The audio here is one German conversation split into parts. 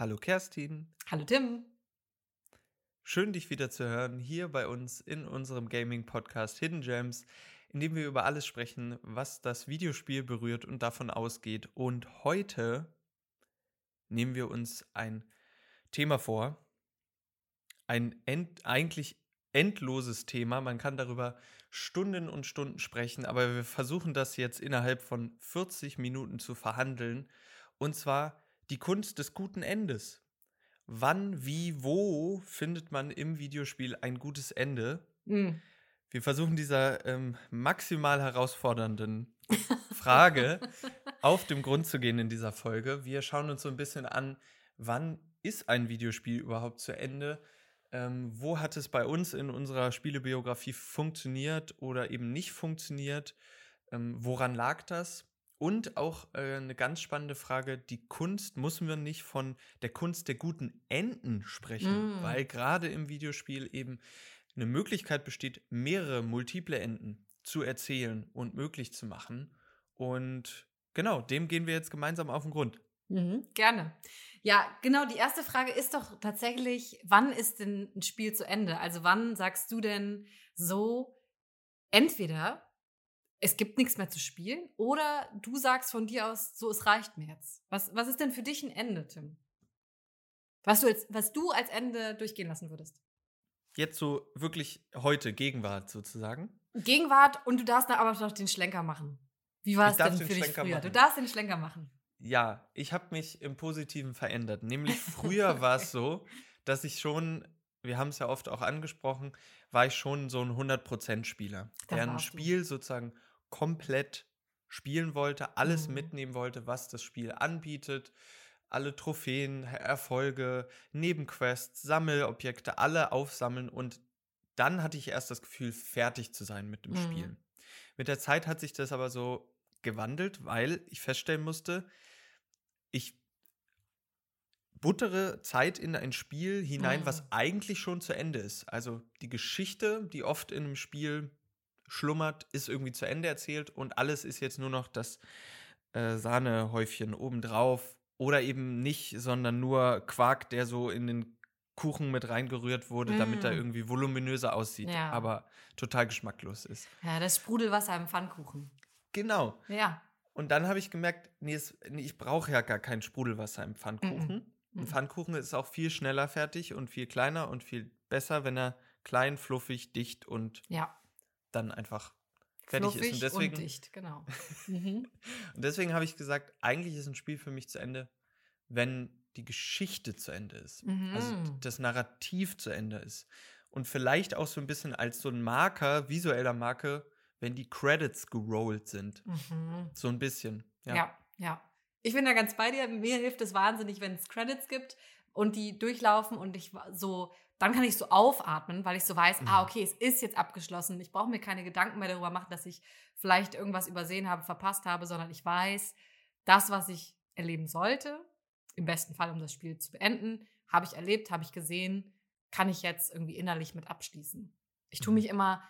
Hallo Kerstin. Hallo Tim. Schön, dich wieder zu hören hier bei uns in unserem Gaming-Podcast Hidden Gems, in dem wir über alles sprechen, was das Videospiel berührt und davon ausgeht. Und heute nehmen wir uns ein Thema vor. Ein end eigentlich endloses Thema. Man kann darüber Stunden und Stunden sprechen, aber wir versuchen das jetzt innerhalb von 40 Minuten zu verhandeln. Und zwar die Kunst des guten Endes. Wann, wie, wo findet man im Videospiel ein gutes Ende? Mhm. Wir versuchen dieser ähm, maximal herausfordernden Frage auf dem Grund zu gehen in dieser Folge. Wir schauen uns so ein bisschen an, wann ist ein Videospiel überhaupt zu Ende? Ähm, wo hat es bei uns in unserer Spielebiografie funktioniert oder eben nicht funktioniert? Ähm, woran lag das? Und auch äh, eine ganz spannende Frage, die Kunst, müssen wir nicht von der Kunst der guten Enden sprechen, Mm. weil gerade im Videospiel eben eine Möglichkeit besteht, mehrere multiple Enden zu erzählen und möglich zu machen. Und genau, dem gehen wir jetzt gemeinsam auf den Grund. Mhm, gerne. Ja, genau, die erste Frage ist doch tatsächlich, wann ist denn ein Spiel zu Ende? Also wann sagst du denn so, entweder es gibt nichts mehr zu spielen oder du sagst von dir aus, so, es reicht mir jetzt. Was, was ist denn für dich ein Ende, Tim? Was du, als, was du als Ende durchgehen lassen würdest? Jetzt so wirklich heute, Gegenwart sozusagen. Gegenwart und du darfst da aber noch den Schlenker machen. Wie war es denn den für dich Schlenker früher? Du machen. darfst den Schlenker machen. Ja, ich habe mich im Positiven verändert. Nämlich früher war es so, dass ich schon, wir haben es ja oft auch angesprochen, war ich schon so ein 100%-Spieler, Das der ein warst du. Spiel sozusagen komplett spielen wollte, alles Mhm. mitnehmen wollte, was das Spiel anbietet. Alle Trophäen, Erfolge, Nebenquests, Sammelobjekte, alle aufsammeln und dann hatte ich erst das Gefühl, fertig zu sein mit dem Mhm. Spiel. Mit der Zeit hat sich das aber so gewandelt, weil ich feststellen musste, ich buttere Zeit in ein Spiel hinein, Mhm. was eigentlich schon zu Ende ist. Also die Geschichte, die oft in einem Spiel schlummert, ist irgendwie zu Ende erzählt und alles ist jetzt nur noch das äh, Sahnehäufchen obendrauf oder eben nicht, sondern nur Quark, der so in den Kuchen mit reingerührt wurde, damit er Mm. irgendwie voluminöser aussieht, Ja. aber total geschmacklos ist. Ja, das Sprudelwasser im Pfannkuchen. Genau. Ja. Und dann habe ich gemerkt, nee, es, nee ich brauche ja gar kein Sprudelwasser im Pfannkuchen. Ein Mhm. Pfannkuchen ist auch viel schneller fertig und viel kleiner und viel besser, wenn er klein, fluffig, dicht und Ja. Dann einfach fertig Fluffig ist. Und deswegen, und dicht, genau. Mhm. und deswegen habe ich gesagt, eigentlich ist ein Spiel für mich zu Ende, wenn die Geschichte zu Ende ist. Also Mhm. das Narrativ zu Ende ist. Und vielleicht auch so ein bisschen als so ein Marker, visueller Marker, wenn die Credits gerollt sind. Mhm. So ein bisschen. Ja. Ja. ja, Ich bin da ganz bei dir. Mir hilft es wahnsinnig, wenn es Credits gibt und die durchlaufen und ich so, dann kann ich so aufatmen, weil ich so weiß, ah, Mhm. okay, es ist jetzt abgeschlossen. Ich brauche mir keine Gedanken mehr darüber machen, dass ich vielleicht irgendwas übersehen habe, verpasst habe, sondern ich weiß, das, was ich erleben sollte, im besten Fall, um das Spiel zu beenden, habe ich erlebt, habe ich gesehen, kann ich jetzt irgendwie innerlich mit abschließen. Ich tue Mhm. mich immer,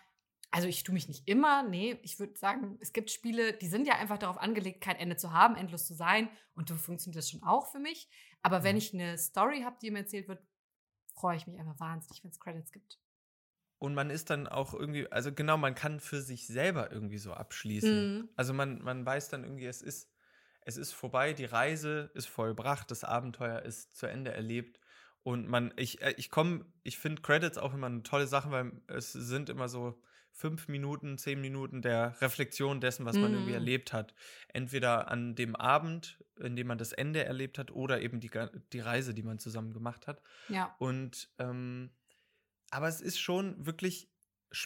also ich tue mich nicht immer, nee, ich würde sagen, es gibt Spiele, die sind ja einfach darauf angelegt, kein Ende zu haben, endlos zu sein und so funktioniert das schon auch für mich. Aber wenn ich eine Story habe, die mir erzählt wird, freue ich mich einfach wahnsinnig, wenn es Credits gibt. Und man ist dann auch irgendwie, also genau, man kann für sich selber irgendwie so abschließen. Mhm. Also man, man weiß dann irgendwie, es ist, es ist vorbei, die Reise ist vollbracht, das Abenteuer ist zu Ende erlebt. Und man, ich, äh, ich komme, ich finde Credits auch immer eine tolle Sache, weil es sind immer so fünf Minuten, zehn Minuten der Reflexion dessen, was man irgendwie Mhm. erlebt hat. Entweder an dem Abend, in dem man das Ende erlebt hat, oder eben die, die Reise, die man zusammen gemacht hat. Ja. Und ähm, aber es ist schon wirklich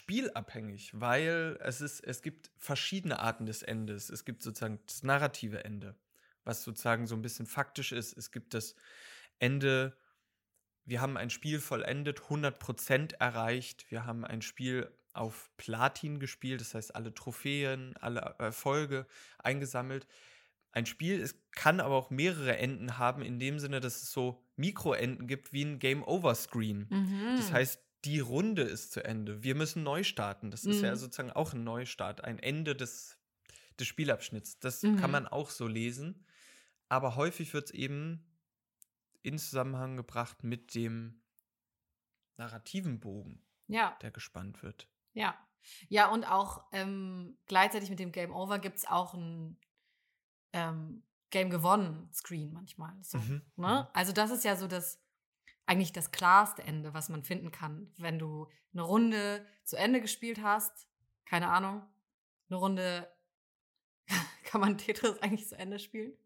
spielabhängig, weil es ist, es gibt verschiedene Arten des Endes. Es gibt sozusagen das narrative Ende, was sozusagen so ein bisschen faktisch ist. Es gibt das Ende, wir haben ein Spiel vollendet, 100% erreicht. Wir haben ein Spiel auf Platin gespielt, das heißt alle Trophäen, alle Erfolge eingesammelt. Ein Spiel es kann aber auch mehrere Enden haben, in dem Sinne, dass es so Mikroenden gibt wie ein Game-Over-Screen. Mhm. Das heißt, die Runde ist zu Ende. Wir müssen neu starten. Das ist ja Mhm. sozusagen auch ein Neustart, ein Ende des, des Spielabschnitts. Das Mhm. kann man auch so lesen. Aber häufig wird es eben in Zusammenhang gebracht mit dem narrativen Bogen, Ja, der gespannt wird. Ja. Ja, und auch ähm, gleichzeitig mit dem Game Over gibt es auch ein ähm, Game gewonnen Screen manchmal. So, Mhm, ne? Also das ist ja so das eigentlich das klarste Ende, was man finden kann, wenn du eine Runde zu Ende gespielt hast. Keine Ahnung, eine Runde kann man Tetris eigentlich zu Ende spielen.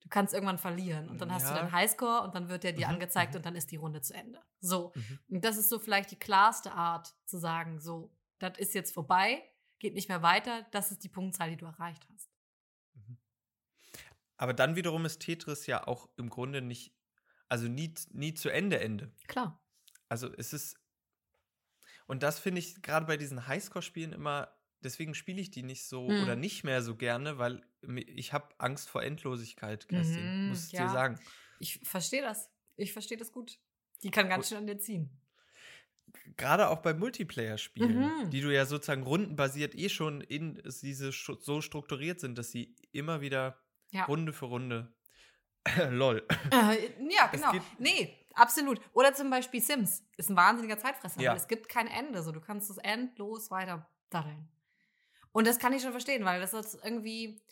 Du kannst irgendwann verlieren und dann hast du Ja. deinen Highscore und dann wird der dir Mhm, angezeigt mhm. und dann ist die Runde zu Ende. So. Mhm. Und das ist so vielleicht die klarste Art zu sagen, so, das ist jetzt vorbei, geht nicht mehr weiter, das ist die Punktzahl, die du erreicht hast. Aber dann wiederum ist Tetris ja auch im Grunde nicht, also nie, nie zu Ende Ende. Klar. Also es ist, und das finde ich gerade bei diesen Highscore-Spielen immer, deswegen spiele ich die nicht so Mhm. oder nicht mehr so gerne, weil ich habe Angst vor Endlosigkeit, Kerstin, Mhm, muss ich ja. dir sagen. Ich verstehe das. Ich verstehe das gut. Die kann ganz schön an dir ziehen. Gerade auch bei Multiplayer-Spielen, Mhm. die du ja sozusagen rundenbasiert eh schon in diese so strukturiert sind, dass sie immer wieder Ja. Runde für Runde, lol, Äh, ja, genau. Nee, absolut. Oder zum Beispiel Sims. Ist ein wahnsinniger Zeitfresser. Ja. weil Es gibt kein Ende. So, du kannst es endlos weiter daddeln. Und das kann ich schon verstehen, weil das ist irgendwie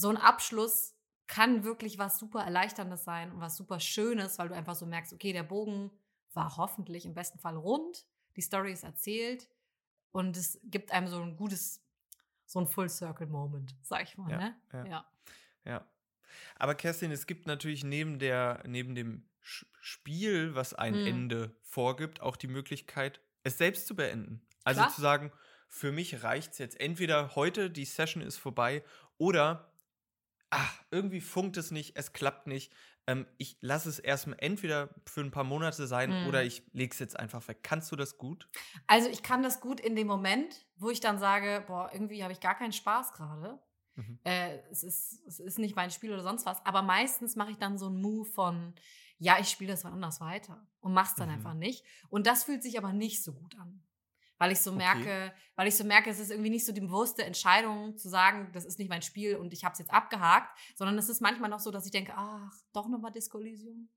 so ein Abschluss kann wirklich was super Erleichterndes sein und was super Schönes, weil du einfach so merkst, okay, der Bogen war hoffentlich im besten Fall rund, die Story ist erzählt und es gibt einem so ein gutes, so ein Full-Circle-Moment, sag ich mal. Ja, ne? ja. ja. Ja. Aber Kerstin, es gibt natürlich neben, der, neben dem Spiel, was ein Mhm. Ende vorgibt, auch die Möglichkeit, es selbst zu beenden. Also Klar. zu sagen, für mich reicht es jetzt entweder heute, die Session ist vorbei, oder ach, irgendwie funkt es nicht, es klappt nicht. Ähm, ich lasse es erstmal entweder für ein paar Monate sein Mhm. oder ich lege es jetzt einfach weg. Kannst du das gut? Also ich kann das gut in dem Moment, wo ich dann sage, boah, irgendwie habe ich gar keinen Spaß gerade. Mhm. Äh, es, ist, es ist nicht mein Spiel oder sonst was. Aber meistens mache ich dann so einen Move von, ja, ich spiele das wann anders weiter und mach's dann Mhm. einfach nicht. Und das fühlt sich aber nicht so gut an. Weil ich so Okay. merke, weil ich so merke, es ist irgendwie nicht so die bewusste Entscheidung zu sagen, das ist nicht mein Spiel und ich habe es jetzt abgehakt, sondern es ist manchmal noch so, dass ich denke, ach, doch nochmal Disco Elysium.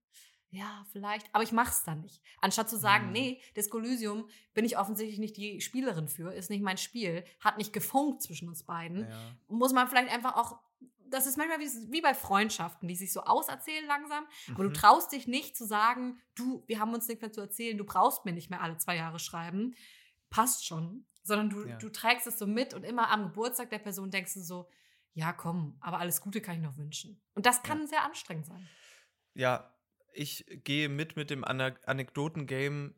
Ja, vielleicht, aber ich mach's dann nicht. Anstatt zu sagen, Mhm. nee, Disco Elysium bin ich offensichtlich nicht die Spielerin für, ist nicht mein Spiel, hat nicht gefunkt zwischen uns beiden Ja. muss man vielleicht einfach auch, das ist manchmal wie, wie bei Freundschaften, die sich so auserzählen langsam, aber du Mhm. traust dich nicht zu sagen, du, wir haben uns nichts mehr zu erzählen, du brauchst mir nicht mehr alle zwei Jahre schreiben, passt schon, sondern du, Ja. du trägst es so mit und immer am Geburtstag der Person denkst du so, ja komm, aber alles Gute kann ich noch wünschen. Und das kann sehr anstrengend sein. Ja, ich gehe mit mit dem Ana Anekdoten-Game.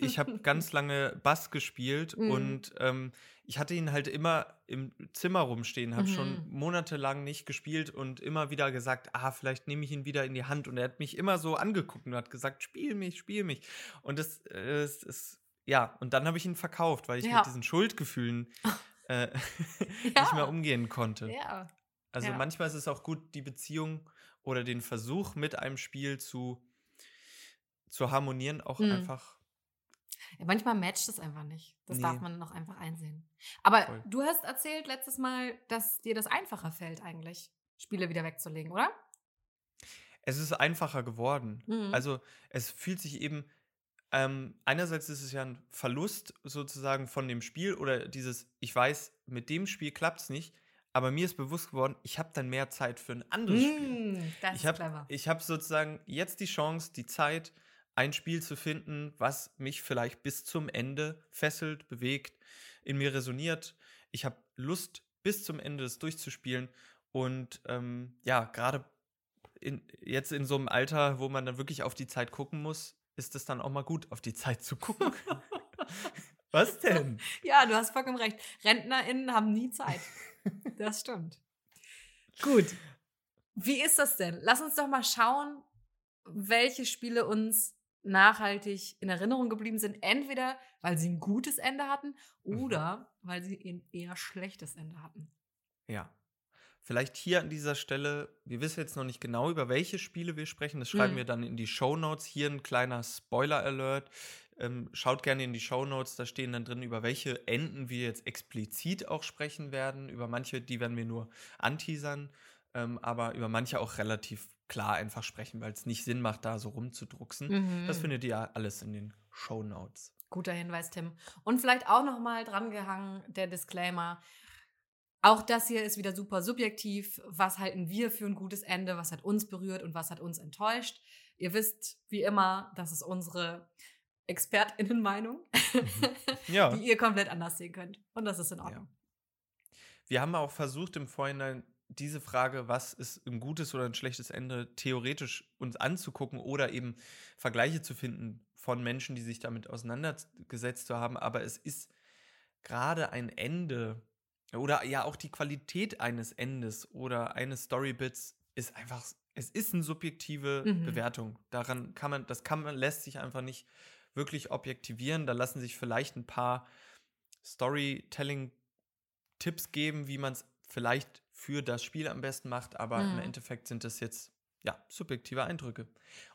Ich habe ganz lange Bass gespielt Mhm. und ähm, ich hatte ihn halt immer im Zimmer rumstehen, habe schon Mhm. monatelang nicht gespielt und immer wieder gesagt, ah, vielleicht nehme ich ihn wieder in die Hand. Und er hat mich immer so angeguckt und hat gesagt, spiel mich, spiel mich. Und das äh, ist, ist ja, und dann habe ich ihn verkauft, weil ich Ja. mit diesen Schuldgefühlen äh, nicht mehr umgehen konnte. Ja. Also Ja. manchmal ist es auch gut, die Beziehung oder den Versuch mit einem Spiel zu, zu harmonieren, auch Mhm. einfach. Ja, manchmal matcht es einfach nicht. Das Nee. darf man noch einfach einsehen. Aber Voll. du hast erzählt letztes Mal, dass dir das einfacher fällt, eigentlich, Spiele wieder wegzulegen, oder? Es ist einfacher geworden. Mhm. Also es fühlt sich eben, ähm, einerseits ist es ja ein Verlust sozusagen von dem Spiel oder dieses, ich weiß, mit dem Spiel klappt es nicht, aber mir ist bewusst geworden, ich habe dann mehr Zeit für ein anderes Spiel. Mm, das Ich ist habe clever. ich hab sozusagen jetzt die Chance, die Zeit, ein Spiel zu finden, was mich vielleicht bis zum Ende fesselt, bewegt, in mir resoniert. Ich habe Lust, bis zum Ende das durchzuspielen. Und ähm, ja, gerade in, jetzt in so einem Alter, wo man dann wirklich auf die Zeit gucken muss, ist es dann auch mal gut, auf die Zeit zu gucken. was denn? Ja, du hast vollkommen recht. RentnerInnen haben nie Zeit. Das stimmt. Gut. Wie ist das denn? Lass uns doch mal schauen, welche Spiele uns nachhaltig in Erinnerung geblieben sind. Entweder, weil sie ein gutes Ende hatten Mhm. oder weil sie ein eher schlechtes Ende hatten. Ja. Vielleicht hier an dieser Stelle, wir wissen jetzt noch nicht genau, über welche Spiele wir sprechen. Das schreiben Mhm. wir dann in die Show Notes. Hier ein kleiner Spoiler-Alert. Ähm, schaut gerne in die Show Notes, da stehen dann drin, über welche Enden wir jetzt explizit auch sprechen werden. Über manche, die werden wir nur anteasern. ähm, aber über manche auch relativ klar einfach sprechen, weil es nicht Sinn macht, da so rumzudrucksen. Mhm. Das findet ihr alles in den Show Notes. Guter Hinweis, Tim. Und vielleicht auch noch mal drangehangen der Disclaimer. Auch das hier ist wieder super subjektiv. Was halten wir für ein gutes Ende? Was hat uns berührt und was hat uns enttäuscht? Ihr wisst, wie immer, das ist unsere ExpertInnen-Meinung, Ja. die ihr komplett anders sehen könnt. Und das ist in Ordnung. Wir haben auch versucht im Vorhinein diese Frage, was ist ein gutes oder ein schlechtes Ende, theoretisch uns anzugucken oder eben Vergleiche zu finden von Menschen, die sich damit auseinandergesetzt haben. Aber es ist gerade ein Ende oder ja auch die Qualität eines Endes oder eines Storybits ist einfach, es ist eine subjektive Mhm. Bewertung. Daran kann man, das kann man, lässt sich einfach nicht wirklich objektivieren. Da lassen sich vielleicht ein paar Storytelling-Tipps geben, wie man es vielleicht für das Spiel am besten macht, aber im Mhm. Endeffekt sind das jetzt ja subjektive Eindrücke.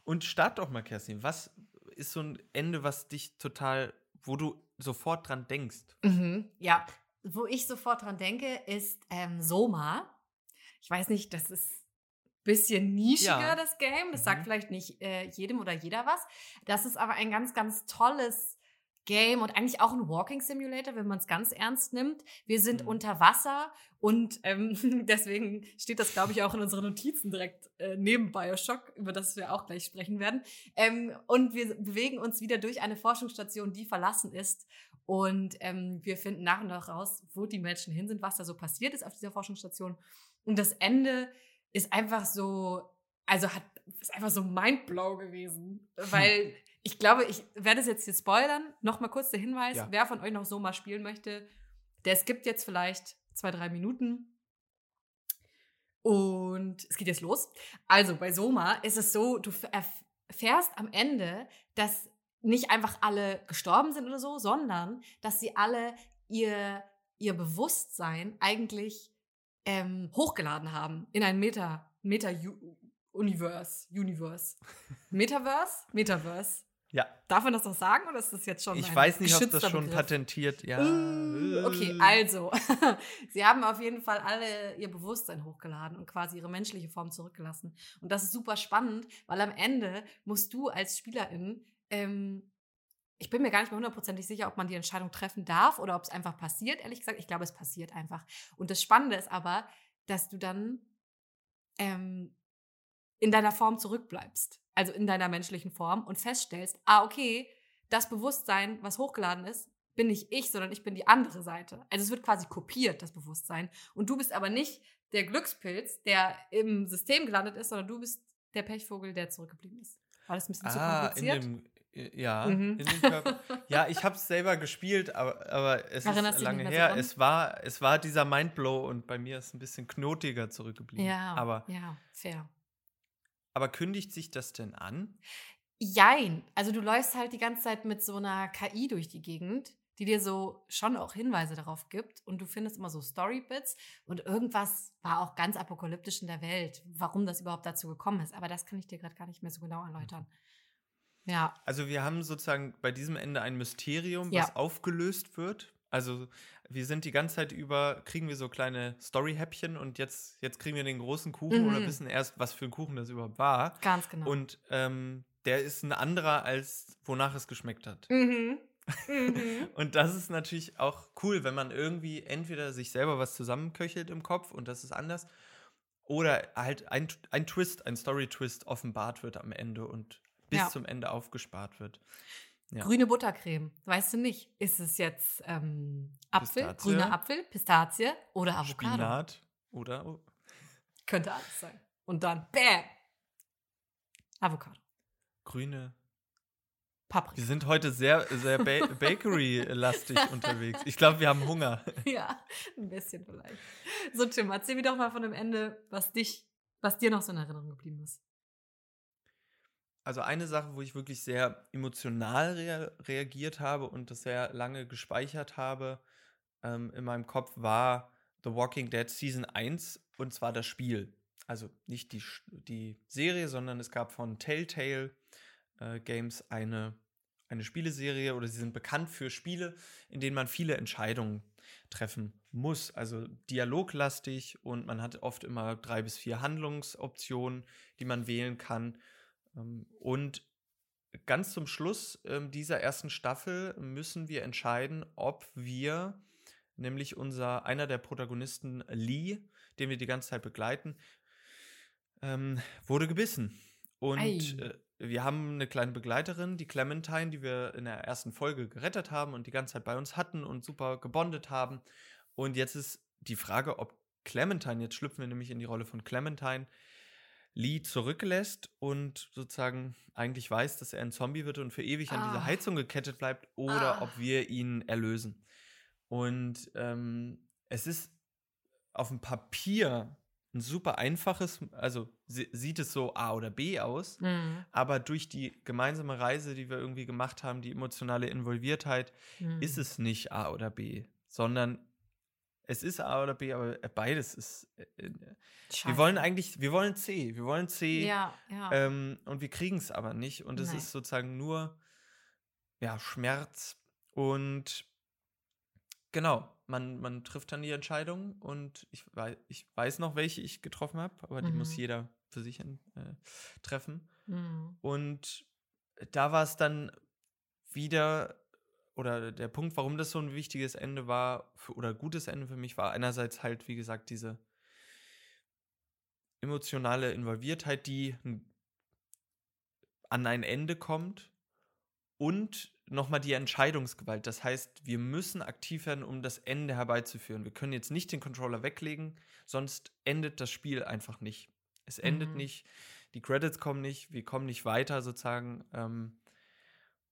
Und start doch mal, Kerstin. Was ist so ein Ende, was dich total, wo du sofort dran denkst? Mhm, ja, wo ich sofort dran denke, ist ähm, Soma. Ich weiß nicht, das ist ein bisschen nischiger, Ja. das Game. Das Mhm. sagt vielleicht nicht äh, jedem oder jeder was. Das ist aber ein ganz, ganz tolles Game und eigentlich auch ein Walking Simulator, wenn man es ganz ernst nimmt. Wir sind Mhm. unter Wasser und ähm, deswegen steht das, glaube ich, auch in unseren Notizen direkt äh, neben Bioshock, über das wir auch gleich sprechen werden. Ähm, und wir bewegen uns wieder durch eine Forschungsstation, die verlassen ist. Und ähm, wir finden nach und nach raus, wo die Menschen hin sind, was da so passiert ist auf dieser Forschungsstation. Und das Ende ist einfach so, also hat, ist einfach so mindblow gewesen. Weil ich glaube, ich werde es jetzt hier spoilern. Nochmal kurz der Hinweis, Ja. wer von euch noch so mal spielen möchte, der skippt jetzt vielleicht zwei, drei Minuten. Und es geht jetzt los. Also bei Soma ist es so, du erf- erfährst am Ende, dass nicht einfach alle gestorben sind oder so, sondern dass sie alle ihr, ihr Bewusstsein eigentlich ähm, hochgeladen haben in ein Meta, Meta Universe, Universe. Metaverse? Metaverse. Ja, Darf man das noch sagen oder ist das jetzt schon ich weiß nicht, ob das schon Begriff? patentiert, ja. Mm, Okay, also, sie haben auf jeden Fall alle ihr Bewusstsein hochgeladen und quasi ihre menschliche Form zurückgelassen. Und das ist super spannend, weil am Ende musst du als Spielerin, ähm, ich bin mir gar nicht mehr hundertprozentig sicher, ob man die Entscheidung treffen darf oder ob es einfach passiert. Ehrlich gesagt, ich glaube, es passiert einfach. Und das Spannende ist aber, dass du dann ähm, in deiner Form zurückbleibst, also in deiner menschlichen Form und feststellst, ah, okay, das Bewusstsein, was hochgeladen ist, bin nicht ich, sondern ich bin die andere Seite. Also es wird quasi kopiert, das Bewusstsein. Und du bist aber nicht der Glückspilz, der im System gelandet ist, sondern du bist der Pechvogel, der zurückgeblieben ist. War das ein bisschen zu Ah, in kompliziert? dem, äh, ja, Mhm. in dem Körper. Ja, ich habe es selber gespielt, aber, aber es Erinnerst ist lange her. Es war, es war dieser Mindblow und bei mir ist ein bisschen knotiger zurückgeblieben. ja, Aber, ja, fair. aber kündigt sich das denn an? Jein. Also du läufst halt die ganze Zeit mit so einer KI durch die Gegend, die dir so schon auch Hinweise darauf gibt und du findest immer so Storybits und irgendwas war auch ganz apokalyptisch in der Welt, warum das überhaupt dazu gekommen ist. Aber das kann ich dir gerade gar nicht mehr so genau erläutern. Ja, Also wir haben sozusagen bei diesem Ende ein Mysterium, Ja. was aufgelöst wird. Also wir sind die ganze Zeit über, kriegen wir so kleine Story-Häppchen und jetzt, jetzt kriegen wir den großen Kuchen oder Mhm. wissen erst, was für ein Kuchen das überhaupt war. ganz genau. Und ähm, der ist ein anderer, als wonach es geschmeckt hat. mhm. Mhm. Und das ist natürlich auch cool, wenn man irgendwie entweder sich selber was zusammenköchelt im Kopf und das ist anders, oder halt ein, ein Twist, ein Story-Twist offenbart wird am Ende und bis Ja. zum Ende aufgespart wird. Ja. Grüne Buttercreme, weißt du nicht. Ist es jetzt ähm, Apfel, Pistazie. grüner Apfel, Pistazie oder Avocado? Spinat oder oh, Könnte alles sein. Und dann, bam, Avocado. grüne. Paprika. Wir sind heute sehr, sehr ba Bakery-lastig unterwegs. Ich glaube, wir haben Hunger. Ja, ein bisschen vielleicht. So, Tim, erzähl mir doch mal von dem Ende, was dich, was dir noch so in Erinnerung geblieben ist. Also eine Sache, wo ich wirklich sehr emotional rea reagiert habe und das sehr lange gespeichert habe ähm, in meinem Kopf, war The Walking Dead Season 1 und zwar das Spiel. Also nicht die, die Serie, sondern es gab von Telltale äh, Games eine, eine Spieleserie oder sie sind bekannt für Spiele, in denen man viele Entscheidungen treffen muss. Also dialoglastig und man hat oft immer drei bis vier Handlungsoptionen, die man wählen kann. Ähm, und ganz zum Schluss ähm, dieser ersten Staffel müssen wir entscheiden, ob wir, nämlich unser, einer der Protagonisten, Lee, den wir die ganze Zeit begleiten, ähm, wurde gebissen. Und äh, wir haben eine kleine Begleiterin, die Clementine, die wir in der ersten Folge gerettet haben und die ganze Zeit bei uns hatten und super gebondet haben. Und jetzt ist die Frage, ob Clementine, jetzt schlüpfen wir nämlich in die Rolle von Clementine, Lee zurücklässt und sozusagen eigentlich weiß, dass er ein Zombie wird und für ewig an dieser Ah. Heizung gekettet bleibt oder Ah. ob wir ihn erlösen. Und ähm, es ist auf dem Papier ein super einfaches, also sie- sieht es so A oder B aus, Mhm. aber durch die gemeinsame Reise, die wir irgendwie gemacht haben, die emotionale Involviertheit, Mhm. ist es nicht A oder B, sondern es ist A oder B, aber beides ist. äh, äh, wir wollen eigentlich, wir wollen C, wir wollen C Ja, ja. ähm, und wir kriegen es aber nicht und es Nein. ist sozusagen nur ja, Schmerz und genau, man, man trifft dann die Entscheidung und ich weiß, ich weiß noch, welche ich getroffen habe, aber die muss Mhm. jeder für sich äh, treffen. Mhm. Und da war es dann wieder, oder der Punkt, warum das so ein wichtiges Ende war, für, oder gutes Ende für mich, war einerseits halt, wie gesagt, diese emotionale Involviertheit, die an ein Ende kommt und nochmal die Entscheidungsgewalt. Das heißt, wir müssen aktiv werden, um das Ende herbeizuführen. Wir können jetzt nicht den Controller weglegen, sonst endet das Spiel einfach nicht. Es endet Mhm. nicht, die Credits kommen nicht, wir kommen nicht weiter sozusagen. Ähm,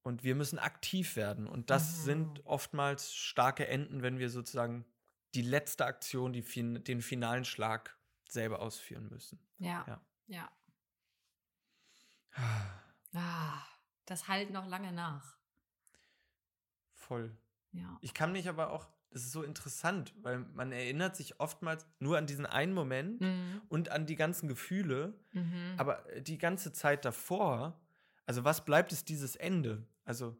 und wir müssen aktiv werden. Und das Mhm. sind oftmals starke Enden, wenn wir sozusagen die letzte Aktion, die fin den finalen Schlag selber ausführen müssen. Ja. Ja. Ja. Ah, das halt noch lange nach. Voll. Ja. Ich kann mich aber auch, das ist so interessant, weil man erinnert sich oftmals nur an diesen einen Moment Mhm. und an die ganzen Gefühle, Mhm. aber die ganze Zeit davor, also was bleibt ist dieses Ende? Also,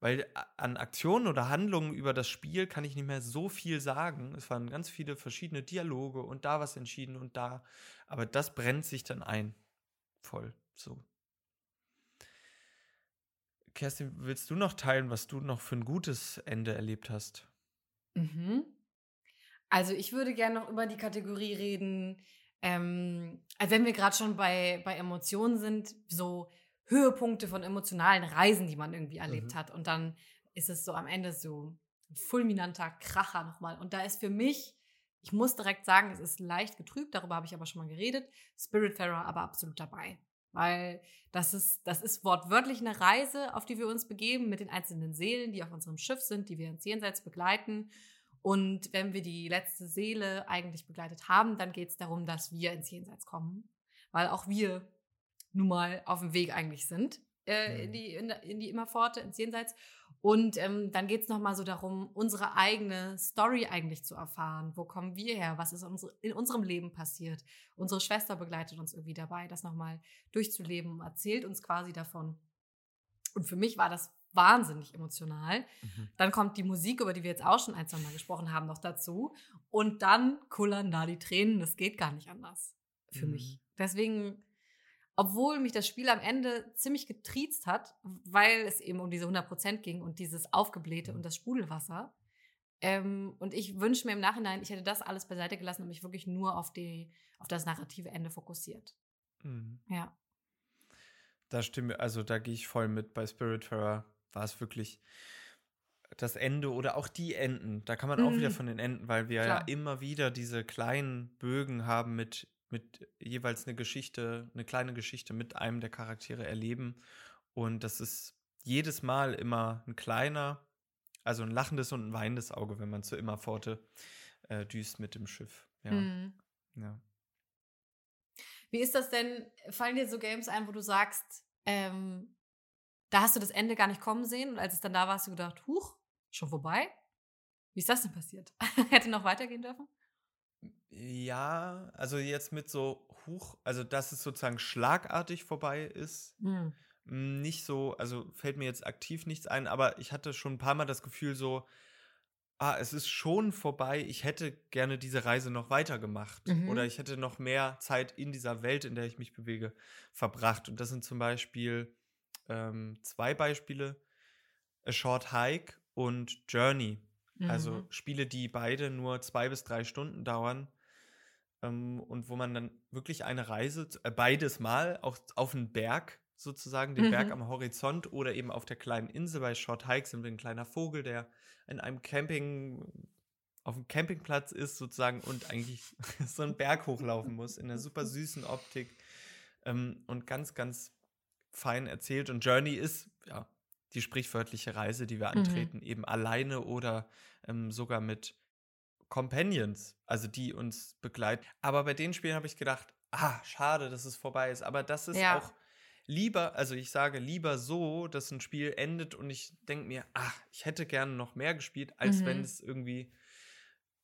weil an Aktionen oder Handlungen über das Spiel kann ich nicht mehr so viel sagen. Es waren ganz viele verschiedene Dialoge und da was entschieden und da, aber das brennt sich dann ein. Voll, so. Kerstin, willst du noch teilen, was du noch für ein gutes Ende erlebt hast? Mhm. Also ich würde gerne noch über die Kategorie reden, ähm, also wenn wir gerade schon bei, bei Emotionen sind, so Höhepunkte von emotionalen Reisen, die man irgendwie erlebt Mhm. hat. Und dann ist es so am Ende so ein fulminanter Kracher nochmal. Und da ist für mich, ich muss direkt sagen, es ist leicht getrübt, darüber habe ich aber schon mal geredet, Spiritfarer aber absolut dabei. Weil das ist, das ist wortwörtlich eine Reise, auf die wir uns begeben, mit den einzelnen Seelen, die auf unserem Schiff sind, die wir ins Jenseits begleiten. Und wenn wir die letzte Seele eigentlich begleitet haben, dann geht es darum, dass wir ins Jenseits kommen. Weil auch wir nun mal auf dem Weg eigentlich sind, äh, in, Mhm. die, in, in die Immerpforte, ins Jenseits. Und ähm, dann geht es nochmal so darum, unsere eigene Story eigentlich zu erfahren. Wo kommen wir her? Was ist unsere, in unserem Leben passiert? Unsere Schwester begleitet uns irgendwie dabei, das nochmal durchzuleben erzählt uns quasi davon. Und für mich war das wahnsinnig emotional. Dann kommt die Musik, über die wir jetzt auch schon ein, zwei Mal gesprochen haben, noch dazu. Und dann kullern da die Tränen. Das geht gar nicht anders für Mhm. mich. Deswegen, obwohl mich das Spiel am Ende ziemlich getriezt hat, weil es eben um diese 100% ging und dieses Aufgeblähte und das Sprudelwasser. Ähm, und ich wünsche mir im Nachhinein, ich hätte das alles beiseite gelassen und mich wirklich nur auf, die, auf das narrative Ende fokussiert. Mhm. Ja. Da stimme, also da gehe ich voll mit. Bei Spiritfarer war es wirklich das Ende oder auch die Enden. Da kann man auch wieder Mhm. von den Enden, weil wir Klar. ja immer wieder diese kleinen Bögen haben mit, mit jeweils eine Geschichte, eine kleine Geschichte mit einem der Charaktere erleben. Und das ist jedes Mal immer ein kleiner, also ein lachendes und ein weinendes Auge, wenn man zur Immerpforte äh, düst mit dem Schiff. Ja. Mhm. ja. Wie ist das denn? Fallen dir so Games ein, wo du sagst, ähm, da hast du das Ende gar nicht kommen sehen und als es dann da war, hast du gedacht, huch, schon vorbei? Wie ist das denn passiert? Hätte noch weitergehen dürfen? Ja, also jetzt mit so Huch, also dass es sozusagen schlagartig vorbei ist, Mhm. Nicht so, also fällt mir jetzt aktiv nichts ein, aber ich hatte schon ein paar Mal das Gefühl so, ah, es ist schon vorbei, ich hätte gerne diese Reise noch weitergemacht. Mhm. Oder ich hätte noch mehr Zeit in dieser Welt, in der ich mich bewege, verbracht. Und das sind zum Beispiel ähm, zwei Beispiele: A Short Hike und Journey. Also Mhm. Spiele, die beide nur zwei bis drei Stunden dauern. Ähm, und wo man dann wirklich eine Reise, äh, beides mal, auch auf einen Berg sozusagen, den Berg Mhm. am Horizont oder eben auf der kleinen Insel. Bei Short Hike sind wir ein kleiner Vogel, der in einem Camping, auf dem Campingplatz ist sozusagen und eigentlich so einen Berg hochlaufen muss, in einer super süßen Optik ähm, und ganz, ganz fein erzählt. Und Journey ist, ja, die sprichwörtliche Reise, die wir Mhm. antreten, eben alleine oder ähm, sogar mit Companions, also die uns begleiten. Aber bei den Spielen habe ich gedacht, ah, schade, dass es vorbei ist. Aber das ist Ja. auch lieber, also ich sage lieber so, dass ein Spiel endet und ich denke mir, ach, ich hätte gerne noch mehr gespielt, als wenn Mhm. es irgendwie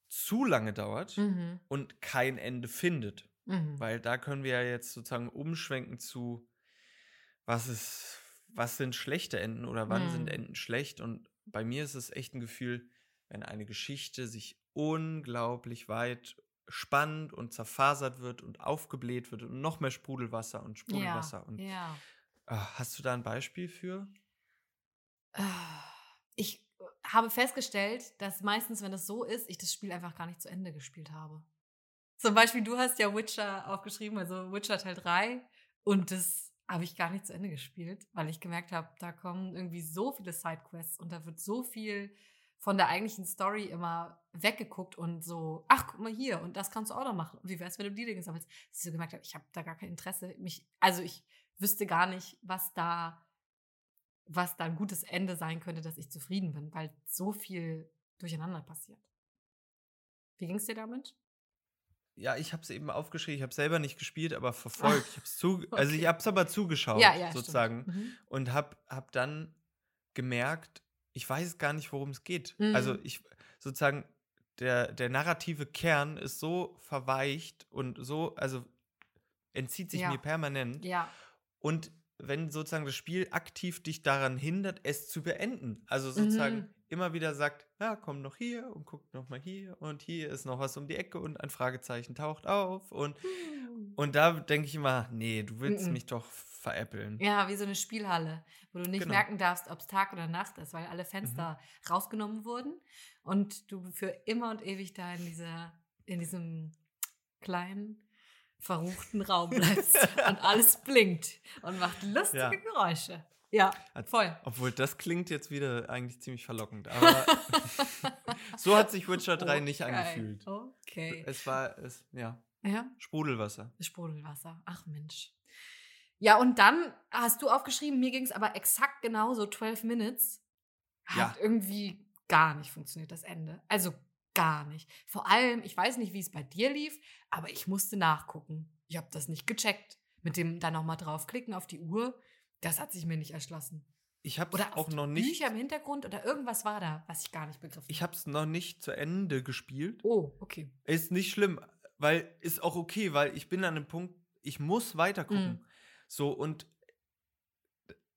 zu lange dauert Mhm. und kein Ende findet. Mhm. Weil da können wir ja jetzt sozusagen umschwenken zu, was ist, was sind schlechte Enden oder wann sind Mhm. Enden schlecht? Und bei mir ist es echt ein Gefühl, wenn eine Geschichte sich unglaublich weit spannt und zerfasert wird und aufgebläht wird und noch mehr Sprudelwasser und Sprudelwasser. Ja. Und ja. ah, hast du da ein Beispiel für? Ah, Ich äh, habe festgestellt, dass meistens, wenn es so ist, ich das Spiel einfach gar nicht zu Ende gespielt habe. Zum Beispiel, du hast ja Witcher aufgeschrieben, also Witcher Teil 3, und das habe ich gar nicht zu Ende gespielt, weil ich gemerkt habe, da kommen irgendwie so viele Sidequests und da wird so viel von der eigentlichen Story immer weggeguckt und so, ach, guck mal hier, und das kannst du auch noch machen. Und wie wär's, wenn du die Dinge sammelst? Dass ich so gemerkt habe, ich habe da gar kein Interesse. Mich, also ich wüsste gar nicht, was da was da ein gutes Ende sein könnte, dass ich zufrieden bin, weil so viel durcheinander passiert. Wie ging es dir damit? Ja, ich habe es eben aufgeschrieben. Ich habe selber nicht gespielt, aber verfolgt. Ich hab's zu, Also ich okay. habe es aber zugeschaut, Ja, ja, sozusagen. Mhm. und habe hab dann gemerkt, ich weiß gar nicht, worum es geht. Also Mhm. ich sozusagen der, der narrative Kern ist so verweicht und so, also entzieht sich Ja. mir permanent. Ja, Und wenn sozusagen das Spiel aktiv dich daran hindert, es zu beenden, also sozusagen Mhm. Immer wieder sagt, ja, komm noch hier und guck noch mal hier und hier ist noch was um die Ecke und ein Fragezeichen taucht auf und und da denke ich immer, nee, du willst Mhm. mich doch veräppeln. ja, wie so eine Spielhalle, wo du nicht Genau. merken darfst, ob es Tag oder Nacht ist, weil alle Mhm. Fenster rausgenommen wurden und du für immer und ewig da in dieser, in diesem kleinen, verruchten Raum bleibst und alles blinkt und macht lustige Ja. Geräusche. Ja, voll. Obwohl, das klingt jetzt wieder eigentlich ziemlich verlockend. Aber so hat sich Witcher 3 nicht Okay, angefühlt. Okay. Es war, es, ja, Ja, Sprudelwasser. Sprudelwasser. Ach Mensch. Ja, und dann hast du aufgeschrieben, mir ging es aber exakt genauso, 12 Minutes. Hat Ja. irgendwie gar nicht funktioniert, das Ende. Also gar nicht. Vor allem, ich weiß nicht, wie es bei dir lief, aber ich musste nachgucken. Ich habe das nicht gecheckt. Mit dem dann nochmal draufklicken auf die Uhr, das hat sich mir nicht erschlossen. Ich habe auch noch nicht. Bücher im Hintergrund oder irgendwas war da, was ich gar nicht begriffen Ich habe es noch nicht zu Ende gespielt. Oh, okay. Ist nicht schlimm, weil ist auch okay, weil ich bin an einem Punkt, ich muss weiter gucken. Mhm. So und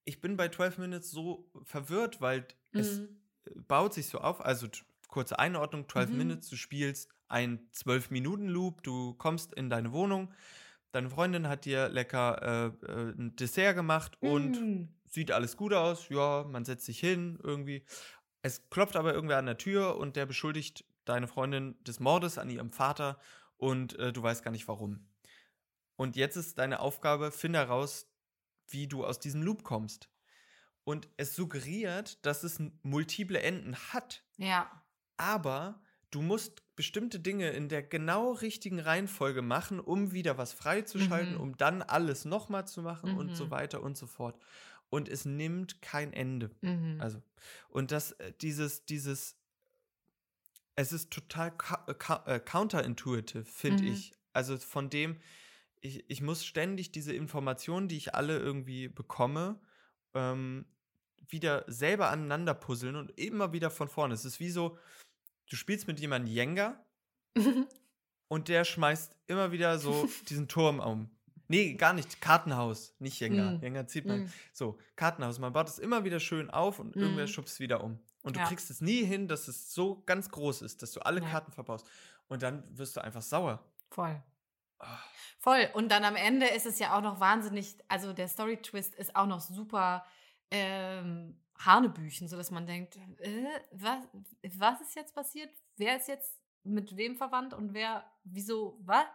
ich bin bei 12 Minutes so verwirrt, weil es Mhm. baut sich so auf. Also kurze Einordnung: 12 Mhm. Minutes, du spielst ein 12-Minuten-Loop, du kommst in deine Wohnung, deine Freundin hat dir lecker äh, äh, ein Dessert gemacht und Mhm. sieht alles gut aus. Ja, man setzt sich hin irgendwie. Es klopft aber irgendwer an der Tür und der beschuldigt deine Freundin des Mordes an ihrem Vater und äh, du weißt gar nicht warum. Und jetzt ist deine Aufgabe, finde heraus, wie du aus diesem Loop kommst. Und es suggeriert, dass es multiple Enden hat, Ja. aber du musst bestimmte Dinge in der genau richtigen Reihenfolge machen, um wieder was freizuschalten, Mhm. um dann alles nochmal zu machen und so Mhm. weiter und so fort. Und es nimmt kein Ende. Mhm. Also, und das, äh, dieses, dieses, es ist total äh, äh, counterintuitive, finde Mhm. ich. Also von dem, ich, ich muss ständig diese Informationen, die ich alle irgendwie bekomme, ähm, wieder selber aneinander puzzeln und immer wieder von vorne. Es ist wie so, du spielst mit jemandem Jenga und der schmeißt immer wieder so diesen Turm um. Nee, gar nicht. Kartenhaus, nicht Jenga. Mm. Jenga zieht man. Mm. So, Kartenhaus. Man baut es immer wieder schön auf und irgendwer Mm. schubst wieder um. Und du Ja. kriegst es nie hin, dass es so ganz groß ist, dass du alle Ja. Karten verbaust. Und dann wirst du einfach sauer. Voll. Ah, Voll. Und dann am Ende ist es ja auch noch wahnsinnig, also der Story-Twist ist auch noch super ähm, Hanebüchen, sodass man denkt, äh, was, was ist jetzt passiert? Wer ist jetzt mit wem verwandt und wer, wieso, was?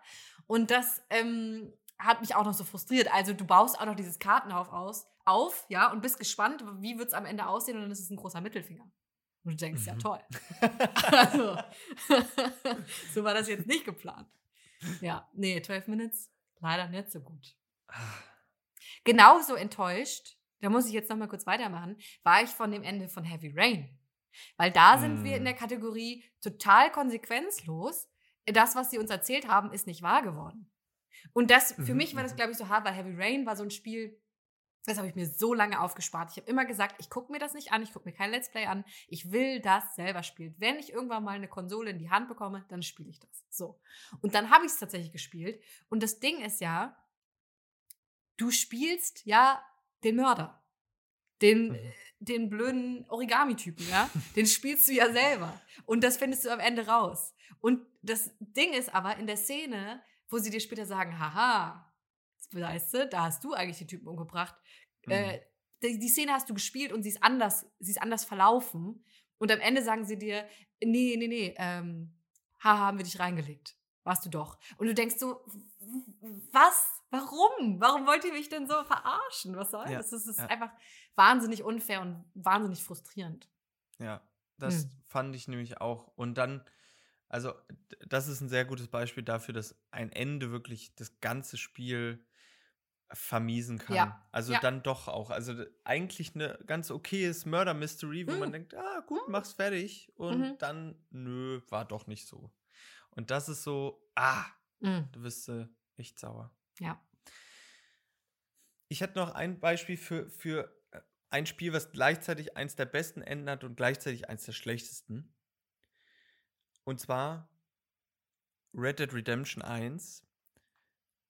Und das ähm, hat mich auch noch so frustriert. Also du baust auch noch dieses Kartenhaus aus, auf, ja, und bist gespannt, wie wird es am Ende aussehen und dann ist es ein großer Mittelfinger. Und du denkst, ja Mhm. toll. Also, so war das jetzt nicht geplant. Ja, nee, 12 Minutes leider nicht so gut. ah, Genauso enttäuscht, da muss ich jetzt noch mal kurz weitermachen, war ich von dem Ende von Heavy Rain. Weil da sind wir in Mm. der Kategorie total konsequenzlos. Das, was sie uns erzählt haben, ist nicht wahr geworden. Und das, für Mhm, mich war das, mhm. glaube ich, so hart, weil Heavy Rain war so ein Spiel, das habe ich mir so lange aufgespart. Ich habe immer gesagt, ich gucke mir das nicht an, ich gucke mir kein Let's Play an. Ich will das selber spielen. Wenn ich irgendwann mal eine Konsole in die Hand bekomme, dann spiele ich das. So. Und dann habe ich es tatsächlich gespielt. Und das Ding ist ja, du spielst ja den Mörder. Den, Mhm. äh, den blöden Origami-Typen, ja? Den spielst du ja selber. Und das findest du am Ende raus. Und das Ding ist aber in der Szene, wo sie dir später sagen, haha, weißt du, da hast du eigentlich die Typen umgebracht. Äh, die, die Szene hast du gespielt und sie ist anders, sie ist anders verlaufen. Und am Ende sagen sie dir, nee, nee, nee, ähm, haha, haben wir dich reingelegt. Warst du doch. Und du denkst so, was? Warum? Warum wollt ihr mich denn so verarschen? Was soll Ja, das? Das ist ja. einfach wahnsinnig unfair und wahnsinnig frustrierend. Ja, das Hm. fand ich nämlich auch. Und dann, also, das ist ein sehr gutes Beispiel dafür, dass ein Ende wirklich das ganze Spiel vermiesen kann. Ja, Also ja. dann doch auch. Also eigentlich eine ganz okayes Murder-Mystery, wo Mhm. man denkt, ah, gut, mach's fertig. Und Mhm. dann, nö, war doch nicht so. Und das ist so, ah, Mhm. du wirst äh, echt sauer. Ja. Ich hätte noch ein Beispiel für, für äh, ein Spiel, was gleichzeitig eins der besten Enden hat und gleichzeitig eins der schlechtesten. Und zwar Red Dead Redemption 1.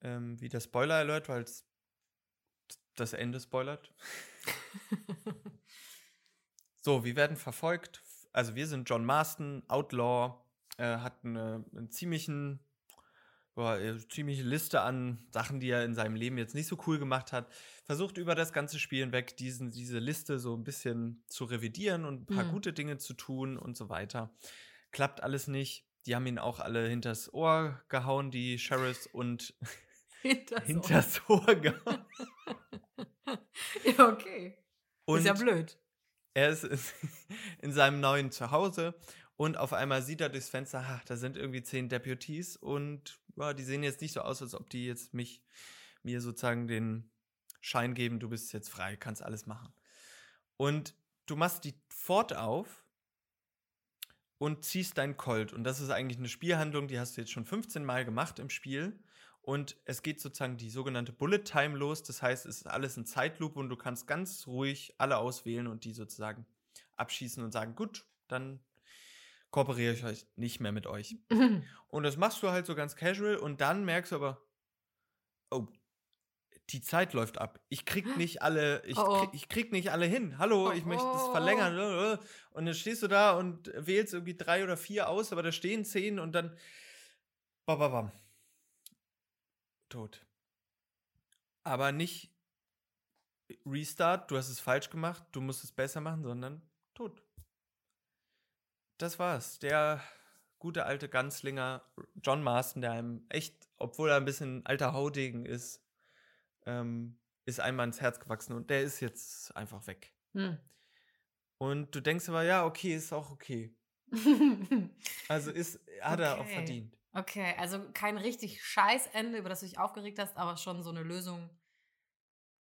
Ähm, wieder Spoiler Alert, weil es das Ende spoilert. So, wir werden verfolgt. Also wir sind John Marston, Outlaw, äh, hat eine, einen ziemlichen, boah, äh, ziemliche Liste an Sachen, die er in seinem Leben jetzt nicht so cool gemacht hat. Versucht über das ganze Spiel hinweg diesen, diese Liste so ein bisschen zu revidieren und ein paar Mhm. gute Dinge zu tun und so weiter. Klappt alles nicht. Die haben ihn auch alle hinters Ohr gehauen, die Sheriffs, und Hinter so. hinters Ohr gehauen. Ja, okay. Und ist ja blöd. Er ist in seinem neuen Zuhause und auf einmal sieht er durchs Fenster, ach, da sind irgendwie zehn Deputies und ja, die sehen jetzt nicht so aus, als ob die jetzt mich, mir sozusagen den Schein geben, du bist jetzt frei, kannst alles machen. Und du machst die Fort auf und ziehst dein Colt. Und das ist eigentlich eine Spielhandlung, die hast du jetzt schon 15 Mal gemacht im Spiel. Und es geht sozusagen die sogenannte Bullet Time los. Das heißt, es ist alles in Zeitlupe und du kannst ganz ruhig alle auswählen und die sozusagen abschießen und sagen, gut, dann kooperiere ich euch nicht mehr mit euch. Und das machst du halt so ganz casual und dann merkst du aber, oh, die Zeit läuft ab. Ich krieg nicht alle, ich, Oh, oh. Krieg, ich krieg nicht alle hin. Hallo, Oh, ich möchte das oh. verlängern. Und dann stehst du da und wählst irgendwie drei oder vier aus, aber da stehen zehn und dann bam, bam, bam. Tot. Aber nicht Restart, du hast es falsch gemacht, du musst es besser machen, sondern tot. Das war's. Der gute alte Ganzlinger John Marston, der einem echt, obwohl er ein bisschen alter Haudegen ist, ähm, ist einmal ins Herz gewachsen und der ist jetzt einfach weg. Hm. Und du denkst aber, ja, okay, ist auch okay. Also ist, hat er auch Okay. verdient. okay, also kein richtig scheiß Ende, über das du dich aufgeregt hast, aber schon so eine Lösung,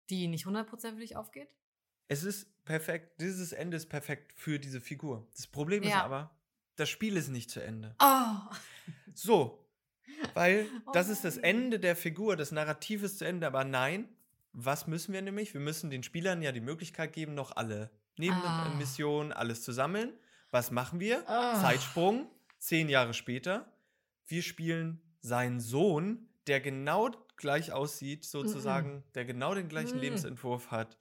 die nicht 100% für dich aufgeht? Es ist perfekt, dieses Ende ist perfekt für diese Figur. Das Problem ist Ja. aber, das Spiel ist nicht zu Ende. Oh. So, weil Oh das ist das. Ende der Figur, das Narrativ ist zu Ende, aber nein, was müssen wir nämlich? Wir müssen den Spielern ja die Möglichkeit geben, noch alle Ah. Nebenmissionen, alles zu sammeln. Was machen wir? Ah. Zeitsprung, zehn Jahre später. Wir spielen seinen Sohn, der genau gleich aussieht, sozusagen, der genau den gleichen Mm. Lebensentwurf hat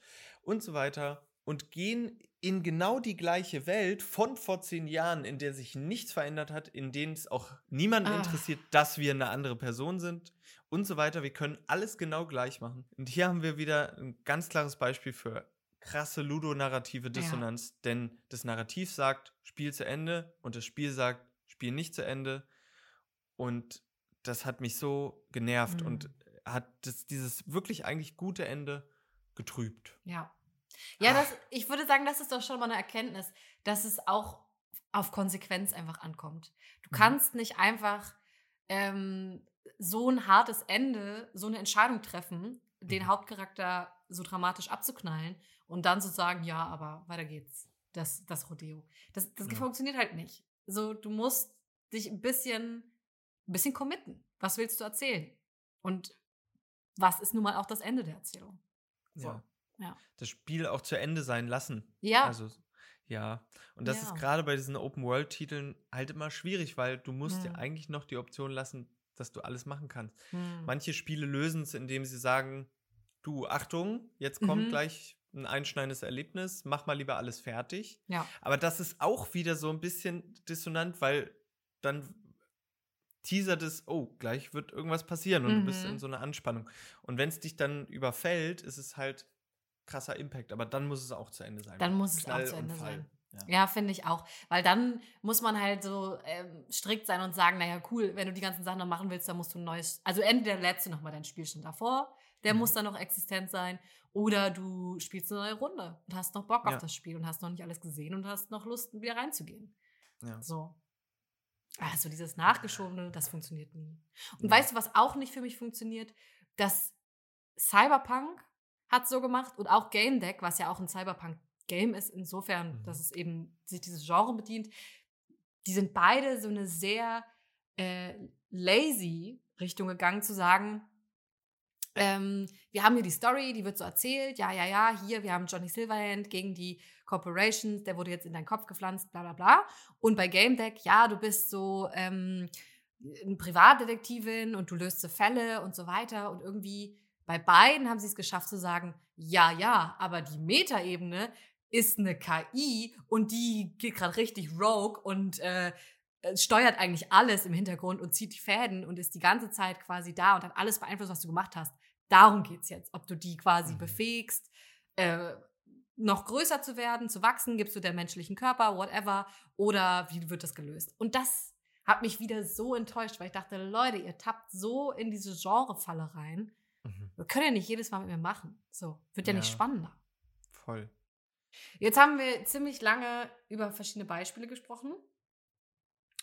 und so weiter und gehen in genau die gleiche Welt von vor zehn Jahren, in der sich nichts verändert hat, in denen es auch niemanden Ah. interessiert, dass wir eine andere Person sind und so weiter. Wir können alles genau gleich machen. Und hier haben wir wieder ein ganz klares Beispiel für krasse ludonarrative Dissonanz, denn das Narrativ sagt, Spiel zu Ende und das Spiel sagt, Spiel nicht zu Ende. Und das hat mich so genervt Mhm. und hat das, dieses wirklich eigentlich gute Ende getrübt. Ja. Ja, das, ich würde sagen, das ist doch schon mal eine Erkenntnis, dass es auch auf Konsequenz einfach ankommt. Du Mhm. kannst nicht einfach ähm, so ein hartes Ende, so eine Entscheidung treffen, den Mhm. Hauptcharakter so dramatisch abzuknallen und dann so sagen, ja, aber weiter geht's. Das, das Rodeo. Das, das Ja. funktioniert halt nicht. So, du musst dich ein bisschen, ein bisschen committen. Was willst du erzählen? Und was ist nun mal auch das Ende der Erzählung? So. Ja. Ja. Das Spiel auch zu Ende sein lassen. Ja. Also, ja. Und das Ja. ist gerade bei diesen Open-World-Titeln halt immer schwierig, weil du musst dir Mhm. eigentlich noch die Option lassen, dass du alles machen kannst. Hm. Manche Spiele lösen es, indem sie sagen, du, Achtung, jetzt kommt Mhm. gleich ein einschneidendes Erlebnis, mach mal lieber alles fertig. Ja. Aber das ist auch wieder so ein bisschen dissonant, weil dann teasert es, oh, gleich wird irgendwas passieren und du bist Mhm. in so einer Anspannung. Und wenn es dich dann überfällt, ist es halt krasser Impact, aber dann muss es auch zu Ende sein. Dann muss es auch Knall zu und Ende Fall. sein. Ja. Ja, finde ich auch. Weil dann muss man halt so ähm, strikt sein und sagen, naja, cool, wenn du die ganzen Sachen noch machen willst, dann musst du ein neues, also entweder lädst du nochmal deinen Spielstand davor, der Mhm. muss dann noch existent sein, oder du spielst eine neue Runde und hast noch Bock auf Ja. das Spiel und hast noch nicht alles gesehen und hast noch Lust, wieder reinzugehen. Ja. So. Also dieses Nachgeschobene, das funktioniert nie. Und Ja. weißt du, was auch nicht für mich funktioniert? Das Cyberpunk hat so gemacht und auch Game Deck, was ja auch ein Cyberpunk-Game ist, insofern, Mhm. dass es eben sich dieses Genre bedient, die sind beide so eine sehr äh, lazy Richtung gegangen, zu sagen, ähm, wir haben hier die Story, die wird so erzählt, ja, ja, ja, hier, wir haben Johnny Silverhand gegen die Corporations, der wurde jetzt in deinen Kopf gepflanzt, bla bla bla. Und bei Game Deck, ja, du bist so ähm, eine Privatdetektivin und du löst so Fälle und so weiter. Und irgendwie bei beiden haben sie es geschafft zu sagen, ja, ja, aber die Metaebene ist eine KI und die geht gerade richtig rogue und äh, steuert eigentlich alles im Hintergrund und zieht die Fäden und ist die ganze Zeit quasi da und hat alles beeinflusst, was du gemacht hast. Darum geht es jetzt. Ob du die quasi Mhm. befähigst, äh, noch größer zu werden, zu wachsen, gibst du der menschlichen Körper, whatever, oder wie wird das gelöst? Und das hat mich wieder so enttäuscht, weil ich dachte, Leute, ihr tappt so in diese Genrefalle rein. Mhm. Wir können ja nicht jedes Mal mit mir machen. So, wird ja, nicht Ja. spannender. Voll. Jetzt haben wir ziemlich lange über verschiedene Beispiele gesprochen.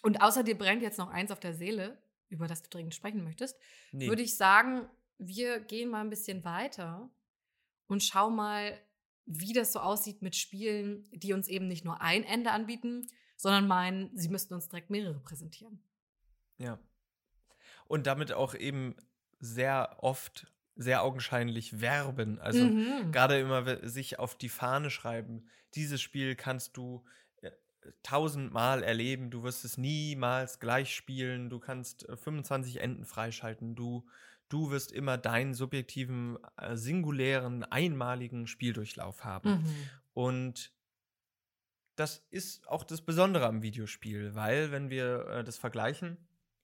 Und außer dir brennt jetzt noch eins auf der Seele, über das du dringend sprechen möchtest, Nee. würde ich sagen, wir gehen mal ein bisschen weiter und schau mal, wie das so aussieht mit Spielen, die uns eben nicht nur ein Ende anbieten, sondern meinen, sie müssten uns direkt mehrere präsentieren. Ja. Und damit auch eben sehr oft, sehr augenscheinlich werben. Also Mhm. gerade immer sich auf die Fahne schreiben. Dieses Spiel kannst du äh, tausendmal erleben. Du wirst es niemals gleich spielen. Du kannst äh, 25 Enden freischalten. Du, du wirst immer deinen subjektiven, äh, singulären, einmaligen Spieldurchlauf haben. Mhm. Und das ist auch das Besondere am Videospiel, weil wenn wir äh, das vergleichen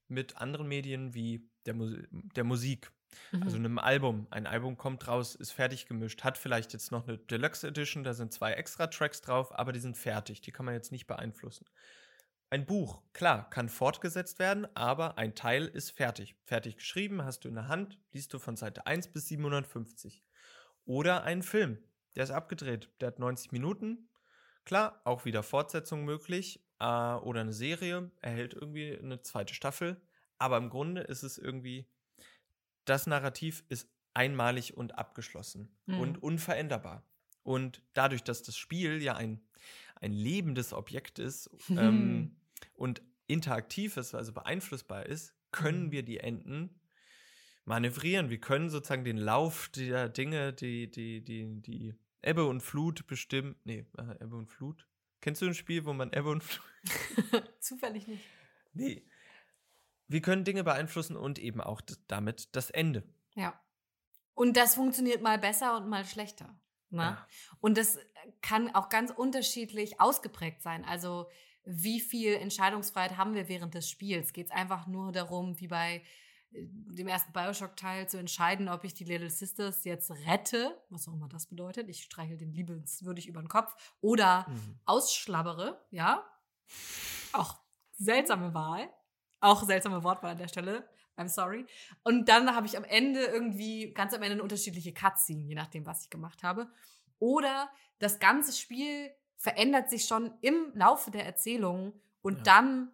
mit anderen Medien wie der, Mus der Musik, also Mhm. einem Album, ein Album kommt raus, ist fertig gemischt, hat vielleicht jetzt noch eine Deluxe Edition, da sind zwei extra Tracks drauf, aber die sind fertig, die kann man jetzt nicht beeinflussen. Ein Buch, klar, kann fortgesetzt werden, aber ein Teil ist fertig. Fertig geschrieben, hast du in der Hand, liest du von Seite 1 bis 750. Oder ein Film, der ist abgedreht, der hat 90 Minuten. Klar, auch wieder Fortsetzung möglich. Äh, oder eine Serie, erhält irgendwie eine zweite Staffel. Aber im Grunde ist es irgendwie, das Narrativ ist einmalig und abgeschlossen Mhm. und unveränderbar. Und dadurch, dass das Spiel ja ein, ein lebendes Objekt ist ähm, und interaktiv ist, also beeinflussbar ist, können Mhm. wir die Enden manövrieren. Wir können sozusagen den Lauf der Dinge, die, die, die, die Ebbe und Flut bestimmen. Nee, äh, Ebbe und Flut. Kennst du ein Spiel, wo man Ebbe und Flut. Zufällig nicht. Nee. Wir können Dinge beeinflussen und eben auch damit das Ende. Ja. Und das funktioniert mal besser und mal schlechter. Ne? Ja. Und das kann auch ganz unterschiedlich ausgeprägt sein. Also wie viel Entscheidungsfreiheit haben wir während des Spiels? Geht es einfach nur darum, wie bei äh, dem ersten Bioshock-Teil zu entscheiden, ob ich die Little Sisters jetzt rette, was auch immer das bedeutet. Ich streichel den liebenswürdig über den Kopf oder mhm. ausschlabbere, ja. Auch seltsame Wahl. Auch seltsame Wortwahl an der Stelle. I'm sorry. Und dann habe ich am Ende irgendwie, ganz am Ende eine unterschiedliche Cutscene, je nachdem, was ich gemacht habe. Oder das ganze Spiel verändert sich schon im Laufe der Erzählung und ja. dann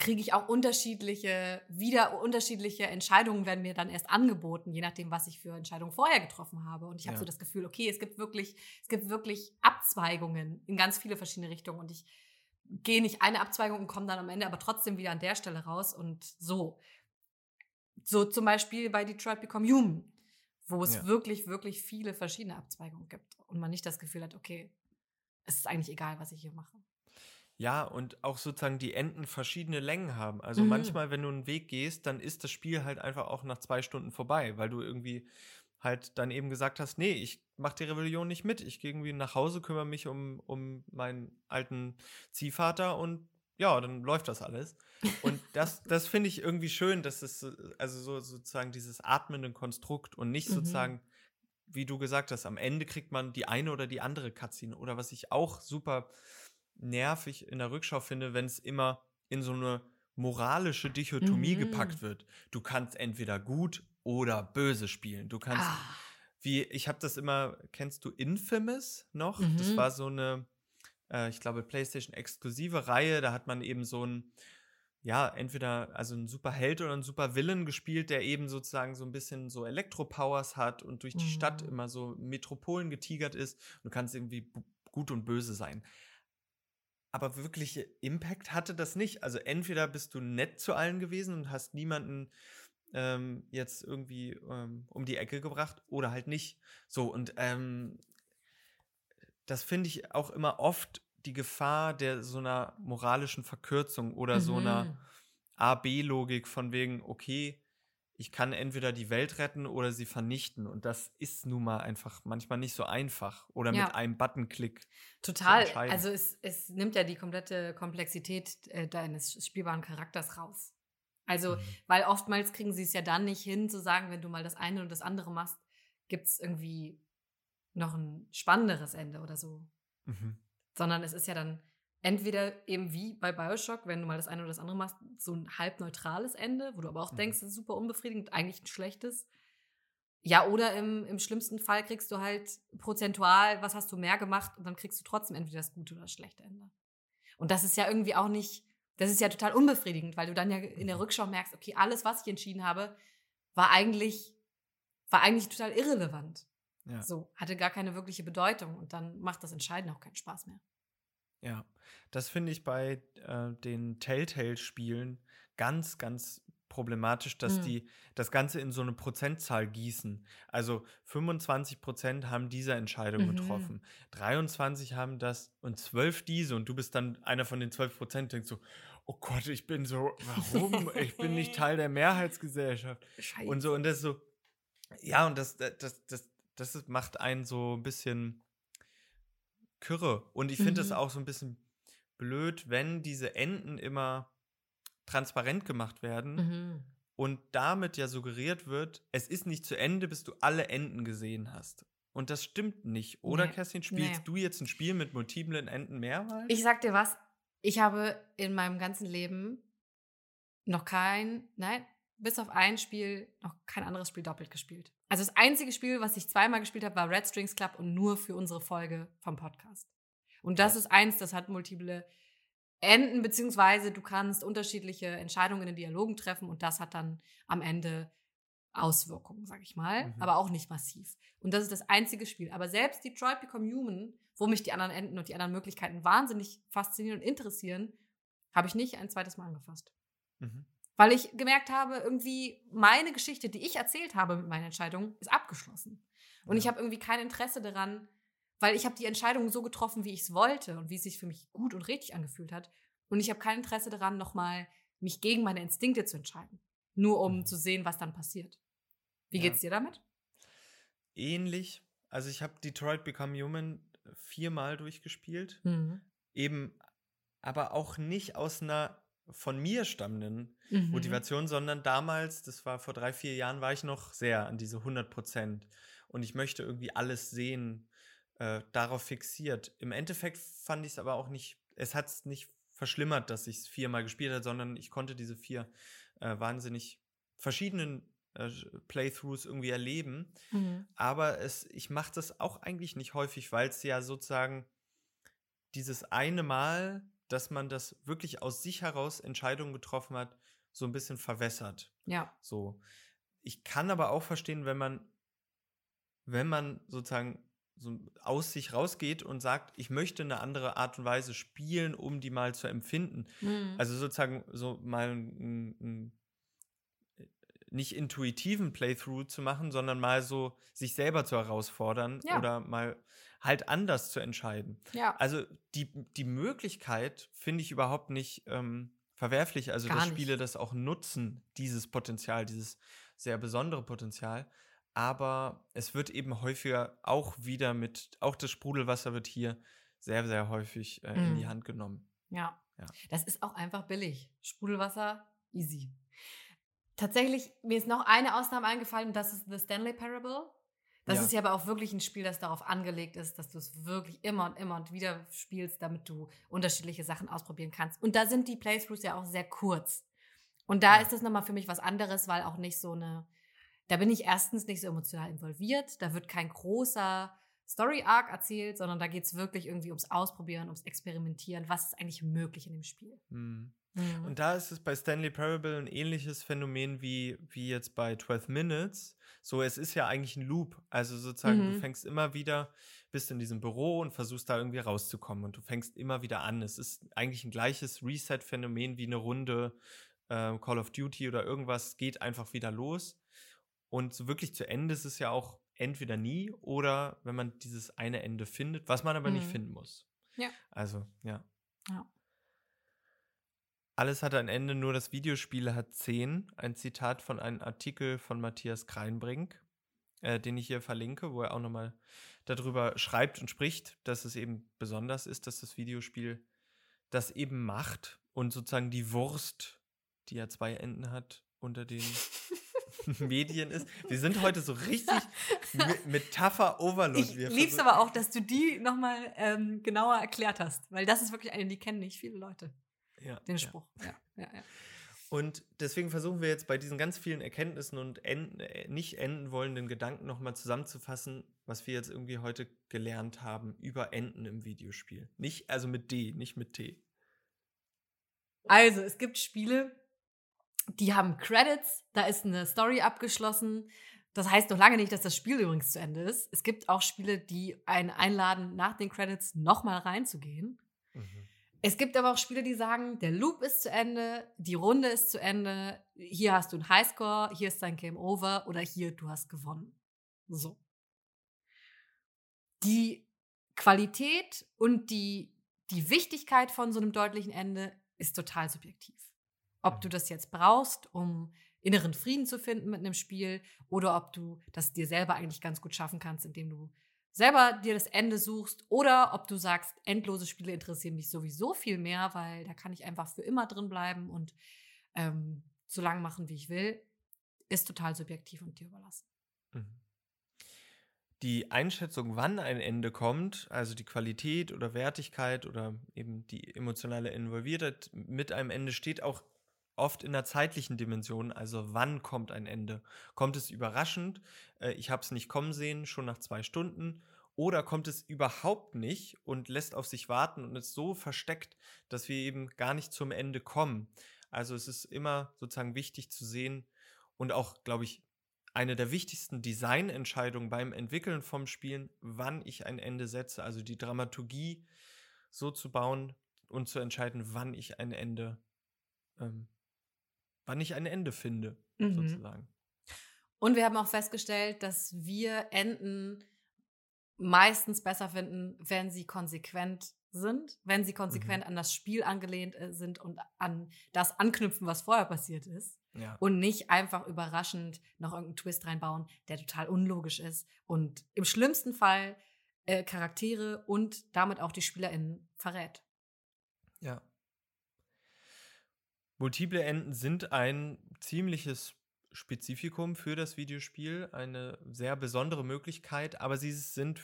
kriege ich auch unterschiedliche, wieder unterschiedliche Entscheidungen werden mir dann erst angeboten, je nachdem, was ich für Entscheidungen vorher getroffen habe. Und ich habe ja. so das Gefühl, okay, es gibt wirklich, es gibt wirklich Abzweigungen in ganz viele verschiedene Richtungen und ich gehe nicht eine Abzweigung und komme dann am Ende aber trotzdem wieder an der Stelle raus und so. So zum Beispiel bei Detroit Become Human, wo es ja. wirklich, wirklich viele verschiedene Abzweigungen gibt und man nicht das Gefühl hat, okay, es ist eigentlich egal, was ich hier mache. Ja, und auch sozusagen die Enden verschiedene Längen haben. Also mhm. manchmal, wenn du einen Weg gehst, dann ist das Spiel halt einfach auch nach zwei Stunden vorbei, weil du irgendwie halt dann eben gesagt hast, nee, ich mache die Rebellion nicht mit. Ich gehe irgendwie nach Hause, kümmere mich um, um meinen alten Ziehvater und ja, dann läuft das alles. Und das, das finde ich irgendwie schön, dass es also so sozusagen dieses atmende Konstrukt und nicht mhm. sozusagen, wie du gesagt hast, am Ende kriegt man die eine oder die andere Cutscene. Oder was ich auch super nervig in der Rückschau finde, wenn es immer in so eine moralische Dichotomie mhm. gepackt wird. Du kannst entweder gut oder böse spielen. Du kannst, ah. wie, ich habe das immer, kennst du Infamous noch? Mhm. Das war so eine, äh, ich glaube, PlayStation-exklusive Reihe. Da hat man eben so ein, ja, entweder also ein super Held oder ein super Villain gespielt, der eben sozusagen so ein bisschen so Elektropowers hat und durch die mhm. Stadt immer so Metropolen getigert ist. Du kannst irgendwie gut und böse sein. Aber wirkliche Impact hatte das nicht. Also entweder bist du nett zu allen gewesen und hast niemanden ähm, jetzt irgendwie ähm, um die Ecke gebracht oder halt nicht. So, und ähm, das finde ich auch immer oft die Gefahr der so einer moralischen Verkürzung oder mhm. so einer. A-B-Logik von wegen, okay, ich kann entweder die Welt retten oder sie vernichten. Und das ist nun mal einfach manchmal nicht so einfach. Oder ja. mit einem Buttonklick. Total. Also es, es nimmt ja die komplette Komplexität äh, deines spielbaren Charakters raus. Also, mhm. weil oftmals kriegen sie es ja dann nicht hin, zu sagen, wenn du mal das eine und das andere machst, gibt es irgendwie noch ein spannenderes Ende oder so. Mhm. Sondern es ist ja dann entweder eben wie bei Bioshock, wenn du mal das eine oder das andere machst, so ein halb neutrales Ende, wo du aber auch mhm. denkst, das ist super unbefriedigend, eigentlich ein schlechtes. Ja, oder im, im schlimmsten Fall kriegst du halt prozentual, was hast du mehr gemacht und dann kriegst du trotzdem entweder das gute oder das schlechte Ende. Und das ist ja irgendwie auch nicht das ist ja total unbefriedigend, weil du dann ja in der. Rückschau merkst, okay, alles, was ich entschieden habe, war eigentlich, war eigentlich total irrelevant. Ja. So, hatte gar keine wirkliche Bedeutung und dann macht das Entscheiden auch keinen Spaß mehr. Ja, das finde ich bei äh, den Telltale-Spielen ganz, ganz problematisch, dass mhm. die das Ganze in so eine Prozentzahl gießen. Also 25 Prozent haben diese Entscheidung mhm. getroffen, 23 haben das und 12 diese und du bist dann einer von den 12 Prozent, denkst so, oh Gott, ich bin so, warum? ich bin nicht Teil der Mehrheitsgesellschaft. Scheiße. Und so, und das so, ja, und das, das, das, das macht einen so ein bisschen kürre. Und ich finde es mhm. auch so ein bisschen blöd, wenn diese Enden immer transparent gemacht werden mhm. und damit ja suggeriert wird, es ist nicht zu Ende, bis du alle Enden gesehen hast. Und das stimmt nicht. Oder, nee. Kerstin, spielst nee. du jetzt ein Spiel mit multiplen Enden mehrmals? Ich sag dir was, ich habe in meinem ganzen Leben noch kein, nein, bis auf ein Spiel noch kein anderes Spiel doppelt gespielt. Also das einzige Spiel, was ich zweimal gespielt habe, war Red Strings Club und nur für unsere Folge vom Podcast. Und das ist eins, das hat multiple Enden, beziehungsweise du kannst unterschiedliche Entscheidungen in Dialogen treffen und das hat dann am Ende Auswirkungen, sag ich mal, mhm. aber auch nicht massiv. Und das ist das einzige Spiel. Aber selbst Detroit Become Human, wo mich die anderen Enden und die anderen Möglichkeiten wahnsinnig faszinieren und interessieren, habe ich nicht ein zweites Mal angefasst. Mhm. Weil ich gemerkt habe, irgendwie meine Geschichte, die ich erzählt habe mit meiner Entscheidung, ist abgeschlossen. Und ja. ich habe irgendwie kein Interesse daran, weil ich habe die Entscheidung so getroffen, wie ich es wollte und wie es sich für mich gut und richtig angefühlt hat. Und ich habe kein Interesse daran, nochmal mich gegen meine Instinkte zu entscheiden. Nur um Mhm. zu sehen, was dann passiert. Wie Ja. geht's dir damit? Ähnlich. Also ich habe Detroit Become Human viermal durchgespielt. Eben, aber auch nicht aus einer von mir stammenden Mhm. Motivation, sondern damals, das war vor drei, vier Jahren, war ich noch sehr an diese 100 Prozent. Und ich möchte irgendwie alles sehen, äh, darauf fixiert. Im Endeffekt fand ich es aber auch nicht, es hat es nicht verschlimmert, dass ich es viermal gespielt habe, sondern ich konnte diese vier äh, wahnsinnig verschiedenen äh, Playthroughs irgendwie erleben. Mhm. Aber es, ich mache das auch eigentlich nicht häufig, weil es ja sozusagen dieses eine Mal, dass man das wirklich aus sich heraus Entscheidungen getroffen hat, so ein bisschen verwässert. Ja. So. Ich kann aber auch verstehen, wenn man, wenn man sozusagen so aus sich rausgeht und sagt, ich möchte eine andere Art und Weise spielen, um die mal zu empfinden. Mhm. Also sozusagen so mal einen, nicht intuitiven Playthrough zu machen, sondern mal so sich selber zu herausfordern Ja. oder mal halt anders zu entscheiden. ja. Also die, die Möglichkeit finde ich überhaupt nicht ähm, verwerflich. Also Gar dass nicht. Spiele das auch nutzen, dieses Potenzial, dieses sehr besondere Potenzial. Aber es wird eben häufiger auch wieder mit, auch das Sprudelwasser wird hier sehr, sehr häufig äh, in die Mhm. Hand genommen. Ja. Ja. Das ist auch einfach billig. Sprudelwasser, easy. Tatsächlich, mir ist noch eine Ausnahme eingefallen, und das ist The Stanley Parable. Das Ja. ist ja aber auch wirklich ein Spiel, das darauf angelegt ist, dass du es wirklich immer und immer und wieder spielst, damit du unterschiedliche Sachen ausprobieren kannst. Und da sind die Playthroughs ja auch sehr kurz. Und da Ja. ist das nochmal für mich was anderes, weil auch nicht so eine, da bin ich erstens nicht so emotional involviert, da wird kein großer Story-Arc erzählt, sondern da geht es wirklich irgendwie ums Ausprobieren, ums Experimentieren, was ist eigentlich möglich in dem Spiel. Hm. Mhm. Und da ist es bei Stanley Parable ein ähnliches Phänomen wie, wie jetzt bei 12 Minutes. So, es ist ja eigentlich ein Loop. Also sozusagen, du Mhm. fängst immer wieder, bist in diesem Büro und versuchst da irgendwie rauszukommen und du fängst immer wieder an. Es ist eigentlich ein gleiches Reset-Phänomen wie eine Runde äh, Call of Duty oder irgendwas geht einfach wieder los. Und so wirklich zu Ende ist es ja auch entweder nie oder wenn man dieses eine Ende findet, was man aber nicht Mhm. finden muss. Ja. Also, ja. Ja. Alles hat ein Ende, nur das Videospiel hat zehn. Ein Zitat von einem Artikel von Matthias Kreinbrink, äh, den ich hier verlinke, wo er auch nochmal darüber schreibt und spricht, dass es eben besonders ist, dass das Videospiel das eben macht und sozusagen die Wurst, die ja zwei Enden hat, unter den Medien ist. Wir sind heute so richtig mit Metapher-Overload. Ich lieb's aber auch, dass du die nochmal ähm, genauer erklärt hast, weil das ist wirklich eine, die kennen nicht viele Leute, ja, den. Spruch. Ja, ja, ja. Und deswegen versuchen wir jetzt bei diesen ganz vielen Erkenntnissen und enden, äh, nicht enden wollenden Gedanken nochmal zusammenzufassen, was wir jetzt irgendwie heute gelernt haben über Enden im Videospiel. Nicht, also mit D, nicht mit T. Also, es gibt Spiele, die haben Credits, da ist eine Story abgeschlossen. Das heißt noch lange nicht, dass das Spiel übrigens zu Ende ist. Es gibt auch Spiele, die einen einladen, nach den Credits nochmal reinzugehen. Mhm. Es gibt aber auch Spiele, die sagen, der Loop ist zu Ende, die Runde ist zu Ende, hier hast du einen Highscore, hier ist dein Game Over oder hier, du hast gewonnen. So. Die Qualität und die, die Wichtigkeit von so einem deutlichen Ende ist total subjektiv. Ob du das jetzt brauchst, um inneren Frieden zu finden mit einem Spiel oder ob du das dir selber eigentlich ganz gut schaffen kannst, indem du selber dir das Ende suchst oder ob du sagst, endlose Spiele interessieren mich sowieso viel mehr, weil da kann ich einfach für immer drin bleiben und ähm, so lang machen, wie ich will, ist total subjektiv und dir überlassen. Mhm. Die Einschätzung, wann ein Ende kommt, also die Qualität oder Wertigkeit oder eben die emotionale Involviertheit mit einem Ende, steht auch oft in der zeitlichen Dimension. Also wann kommt ein Ende? Kommt es überraschend? Äh, ich habe es nicht kommen sehen, schon nach zwei Stunden. Oder kommt es überhaupt nicht und lässt auf sich warten und ist so versteckt, dass wir eben gar nicht zum Ende kommen? Also es ist immer sozusagen wichtig zu sehen und auch, glaube ich, eine der wichtigsten Designentscheidungen beim Entwickeln vom Spielen, wann ich ein Ende setze. Also die Dramaturgie so zu bauen und zu entscheiden, wann ich ein Ende, ähm, wann ich ein Ende finde, Mhm. sozusagen. Und wir haben auch festgestellt, dass wir Enden meistens besser finden, wenn sie konsequent sind, wenn sie konsequent mhm. an das Spiel angelehnt äh, sind und an das anknüpfen, was vorher passiert ist. Ja. Und nicht einfach überraschend noch irgendeinen Twist reinbauen, der total unlogisch ist und im schlimmsten Fall äh, Charaktere und damit auch die SpielerInnen verrät. Ja. Multiple Enden sind ein ziemliches Spezifikum für das Videospiel, eine sehr besondere Möglichkeit, aber sie sind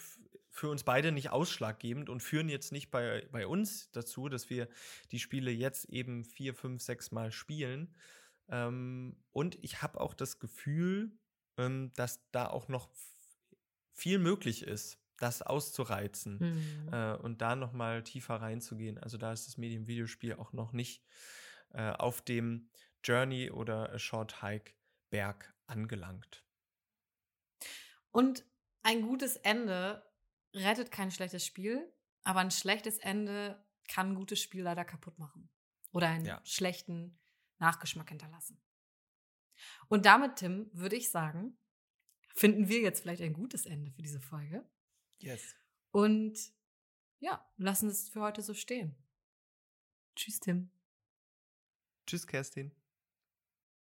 für uns beide nicht ausschlaggebend und führen jetzt nicht bei, bei uns dazu, dass wir die Spiele jetzt eben vier, fünf, sechs Mal spielen. Ähm, und ich habe auch das Gefühl, ähm, dass da auch noch viel möglich ist, das auszureizen mhm. äh, und da noch mal tiefer reinzugehen. Also da ist das Medium Videospiel auch noch nicht äh, auf dem Journey oder Short Hike Berg angelangt. Und ein gutes Ende rettet kein schlechtes Spiel, aber ein schlechtes Ende kann ein gutes Spiel leider kaputt machen oder einen ja. schlechten Nachgeschmack hinterlassen. Und damit, Tim, würde ich sagen, finden wir jetzt vielleicht ein gutes Ende für diese Folge. Yes. Und ja, lassen es für heute so stehen. Tschüss, Tim. Tschüss, Kerstin.